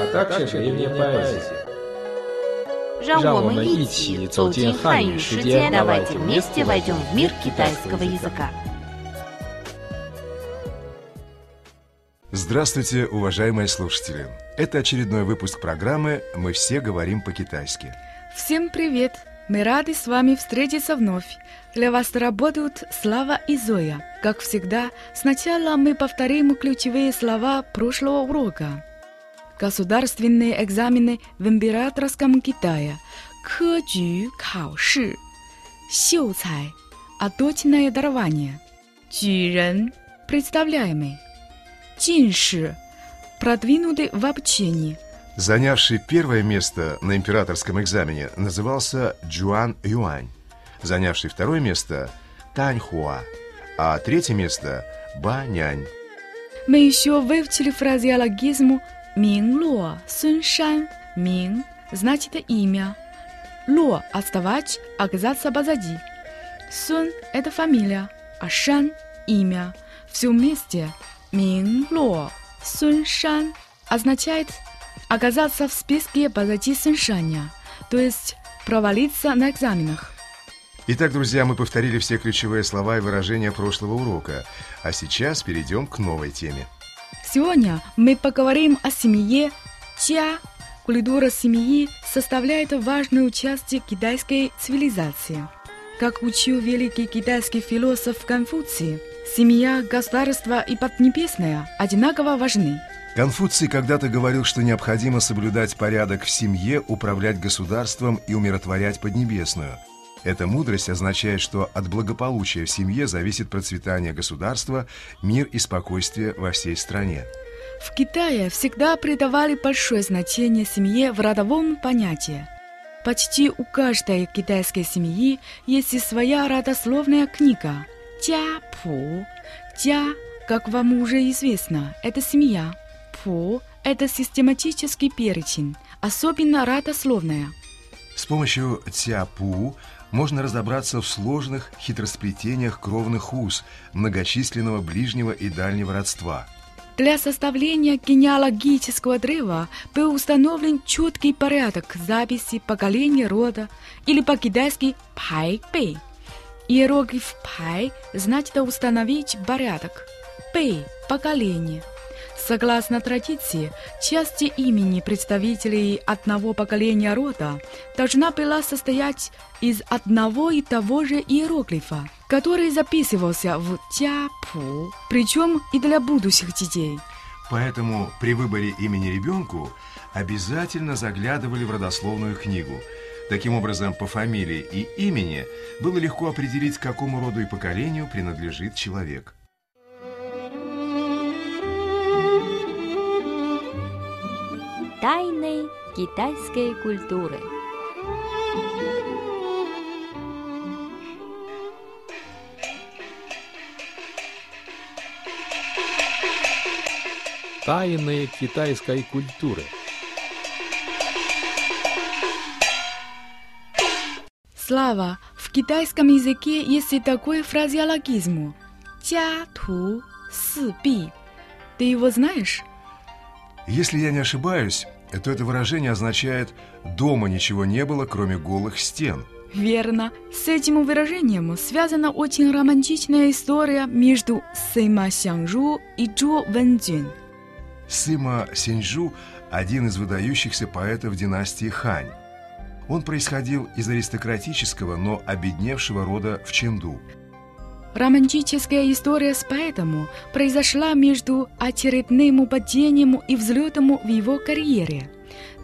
а также древняя поэзия. 让我们让我们一一起起走走进进汉汉语世语世界，界 давайте давайте вместе вместе войдем в мир китайского китайского языка. Здравствуйте, уважаемые слушатели! Это очередной выпуск программы «Мы все говорим по-китайски». Всем привет! Мы рады с вами встретиться вновь. Для вас работают Слава и Зоя. Как всегда, сначала мы повторим ключевые слова прошлого урока. государственные экзамены в императорском Китае, кэджю каоши, силцай, отдотное дарование, джирен, представляемый, джинши, продвинутый в обучении. Занявший первое место на императорском экзамене назывался Джуан Юань, занявший второе место – Тань Хуа, а третье место – Ба Нянь. Мы еще выучили фразеологизму «Мин Ло Сун Шан». «Мин» значит имя. «Ло» – оставать, оказаться позади. «Сун» – это фамилия, а «Шан» – имя. Все вместе «Мин Ло Сун Шан» означает оказаться в списке позади Суншаня, то есть провалиться на экзаменах. Итак, друзья, мы повторили все ключевые слова и выражения прошлого урока, а сейчас перейдем к новой теме. Сегодня мы поговорим о семье Ча. Культура семьи составляет важную часть китайской цивилизации. Как учил великий китайский философ Конфуций, семья, государство и Поднебесная одинаково важны. Конфуций когда-то говорил, что необходимо соблюдать порядок в семье, управлять государством и умиротворять Поднебесную. Эта мудрость означает, что от благополучия в семье зависит процветание государства, мир и спокойствие во всей стране. В Китае всегда придавали большое значение семье в родовом понятии. Почти у каждой китайской семьи есть своя родословная книга – Джа Пу. Джа, как вам уже известно, это семья. Пу – это систематический перечень, особенно родословная. С помощью Цяпу можно разобраться в сложных хитросплетениях кровных уз, многочисленного ближнего и дальнего родства. Для составления генеалогического древа был установлен четкий порядок записи поколения рода или по-китайски «пай бэй». Иероглиф «пай» значит установить порядок. «Бэй» – поколение. Согласно традиции, часть имени представителей одного поколения рода должна была состоять из одного и того же иероглифа, который записывался в Тяпу, причем и для будущих детей. Поэтому при выборе имени ребенку обязательно заглядывали в родословную книгу. Таким образом, по фамилии и имени было легко определить, к какому роду и поколению принадлежит человек. Тайны китайской культуры. Тайны китайской культуры. Слава, в китайском языке есть и такой фразеологизм – «Джа ту си би». Ты его знаешь? Если я не ошибаюсь, то это выражение означает «дома ничего не было, кроме голых стен». Верно. С этим выражением связана очень романтичная история между Сыма Сянгжу и Чжо Вэнджин. Сыма Синьчжу – один из выдающихся поэтов династии Хань. Он происходил из аристократического, но обедневшего рода в Ченду. Романтическая история с поэтом произошла между очередным падением и взлетом в его карьере.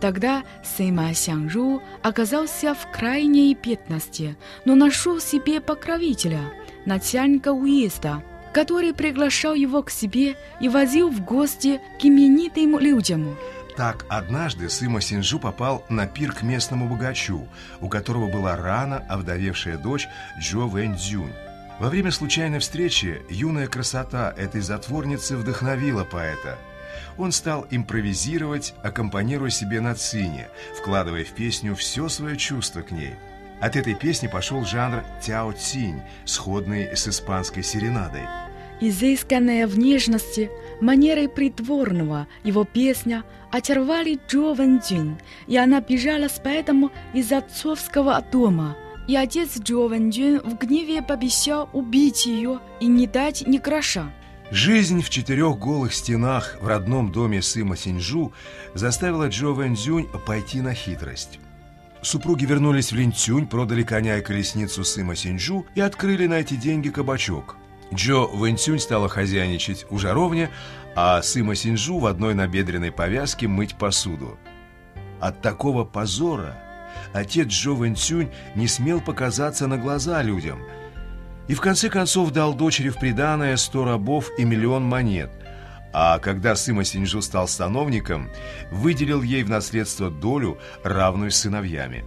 Тогда Сыма Сянгжу оказался в крайней бедности, но нашел себе покровителя, начальника уезда, который приглашал его к себе и возил в гости к именитым людям. Так однажды Сыма Синжу попал на пир к местному богачу, у которого была рано овдовевшая дочь Джо Вэнь Цзюнь. Во время случайной встречи юная красота этой затворницы вдохновила поэта. Он стал импровизировать, аккомпанируя себе на цине, вкладывая в песню все свое чувство к ней. От этой песни пошел жанр тяо цинь, сходный с испанской серенадой. Изысканная внешности, манерой притворного его песня очаровали Джо Вэн Джин, и она бежала с поэтом из отцовского дома. И отец Джо Вэн Джин в гневе пообещал убить ее и не дать ни гроша. Жизнь в четырех голых стенах в родном доме Сыма Синьчжу заставила Джо Вэньцзюнь пойти на хитрость. Супруги вернулись в Линцюнь, продали коня и колесницу Сыма Синьчжу и открыли на эти деньги кабачок. Джо Вэньцюнь стала хозяйничать у жаровни, а Сыма Синьчжу в одной набедренной повязке мыть посуду. От такого позора отец Джо Вэньцюнь не смел показаться на глаза людям – и в конце концов дал дочери в приданое сто рабов и миллион монет. А когда Сыма Синьжу стал сановником, выделил ей в наследство долю, равную сыновьями.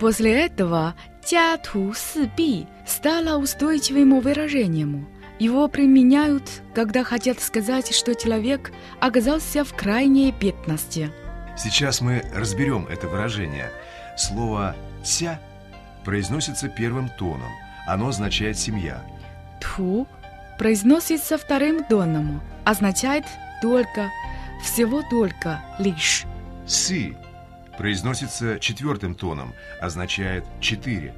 После этого «тяту сыби» стало устойчивым выражением. Его применяют, когда хотят сказать, что человек оказался в крайней бедности. Сейчас мы разберем это выражение. Слово «тя» произносится первым тоном. Оно означает «семья». Ту произносится вторым тоном, означает «только», всего только, лишь. «Сы» произносится четвертым тоном, означает «четыре».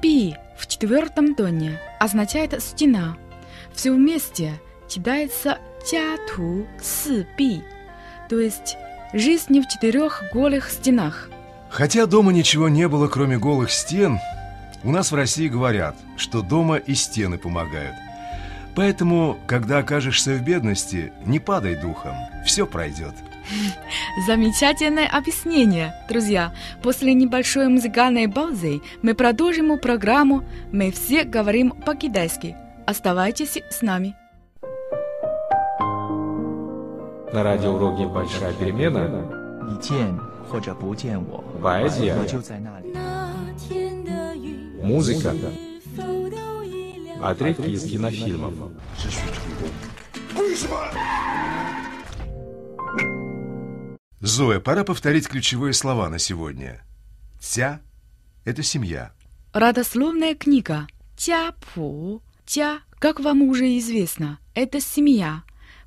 Пи в четвертом тоне означает «стена». Все вместе читается «тя-ту сы пи», то есть «жизнь в четырех голых стенах». Хотя дома ничего не было, кроме голых стен, у нас в России говорят, что дома и стены помогают. Поэтому, когда окажешься в бедности, не падай духом, все пройдет. Замечательное объяснение, друзья. После небольшой музыкальной паузы мы продолжим программу «Мы все говорим по-китайски». Оставайтесь с нами. На радиоуроке «Большая перемена» 或者不见我， поэзия, 我就在那里。 музыка, отрывки из кинофильмов. Зоя, пора повторить ключевые слова на сегодня. Тя – это семья. Родословная книга «Тя Пу». «Тя», как вам уже известно, это семья.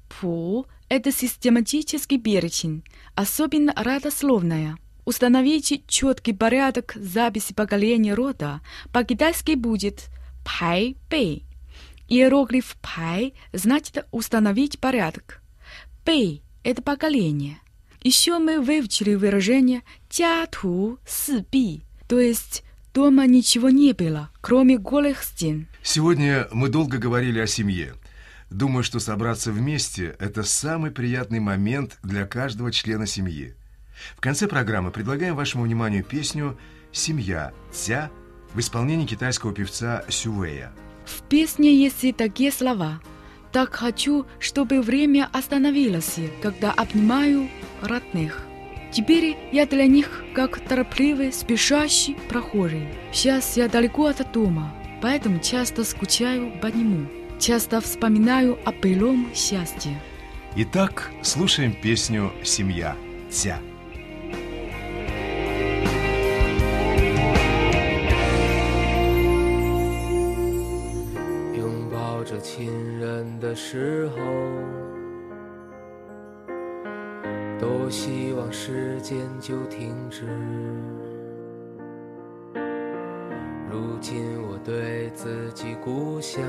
«Пу» – это систематический перечень, особенно родословная. Установите четкий порядок записи поколения рода. По-китайски будет «пай бэй». Иероглиф «пай» значит установить порядок. «Бэй» – это поколение. Еще мы выучили выражение «тя-ту сы-би», то есть дома ничего не было, кроме голых стен. Сегодня мы долго говорили о семье. Думаю, что собраться вместе – это самый приятный момент для каждого члена семьи. В конце программы предлагаем вашему вниманию песню «Семья» Ця в исполнении китайского певца Сювея. В песне есть и такие слова. «Так хочу, чтобы время остановилось, когда обнимаю родных». Теперь я для них как торопливый, спешащий прохожий. Сейчас я далеко от дома, поэтому часто скучаю по нему. Часто вспоминаю о былом счастье. Итак, слушаем песню «Семья» Ця. 拥抱着亲人的时候，多希望时间就停止。如今我对自己故乡，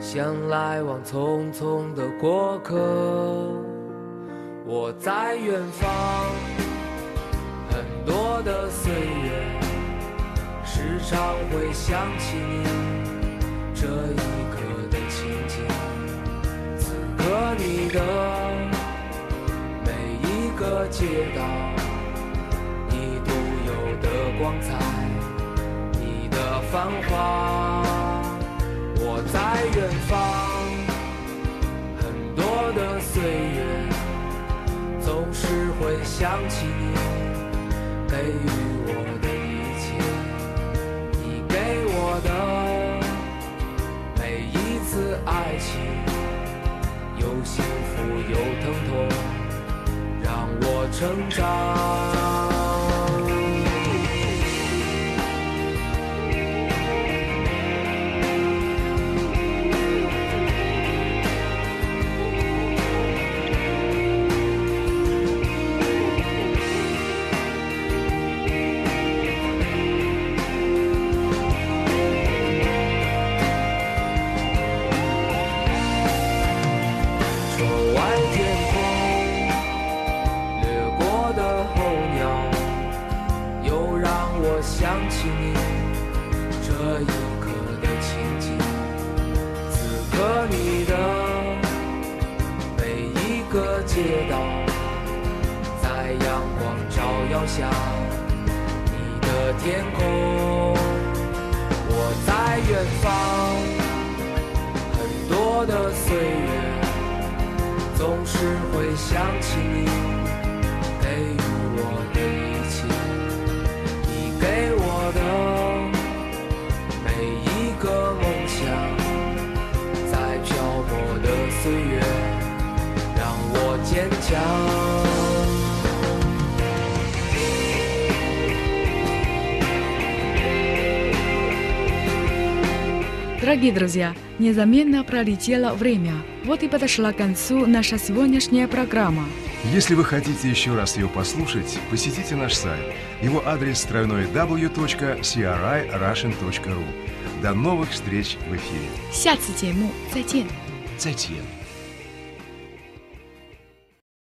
像来往匆匆的过客。我在远方，很多的岁月。时常会想起你这一刻的情景，此刻你的每一个街道，你独有的光彩，你的繁华。方，很多的岁月，总是会想起你给予我的一切，你给我的每一次爱情，有幸福有疼痛，让我成长。街道，在阳光照耀下，你的天空，我在远方，很多的岁月。总是会想起你 Дорогие друзья, незаметно пролетело время. Вот и подошла к концу наша сегодняшняя программа. Если вы хотите еще раз ее послушать, посетите наш сайт. Его адрес тройной w.crirussian.ru. До новых встреч в эфире. 下次节目再见。再见。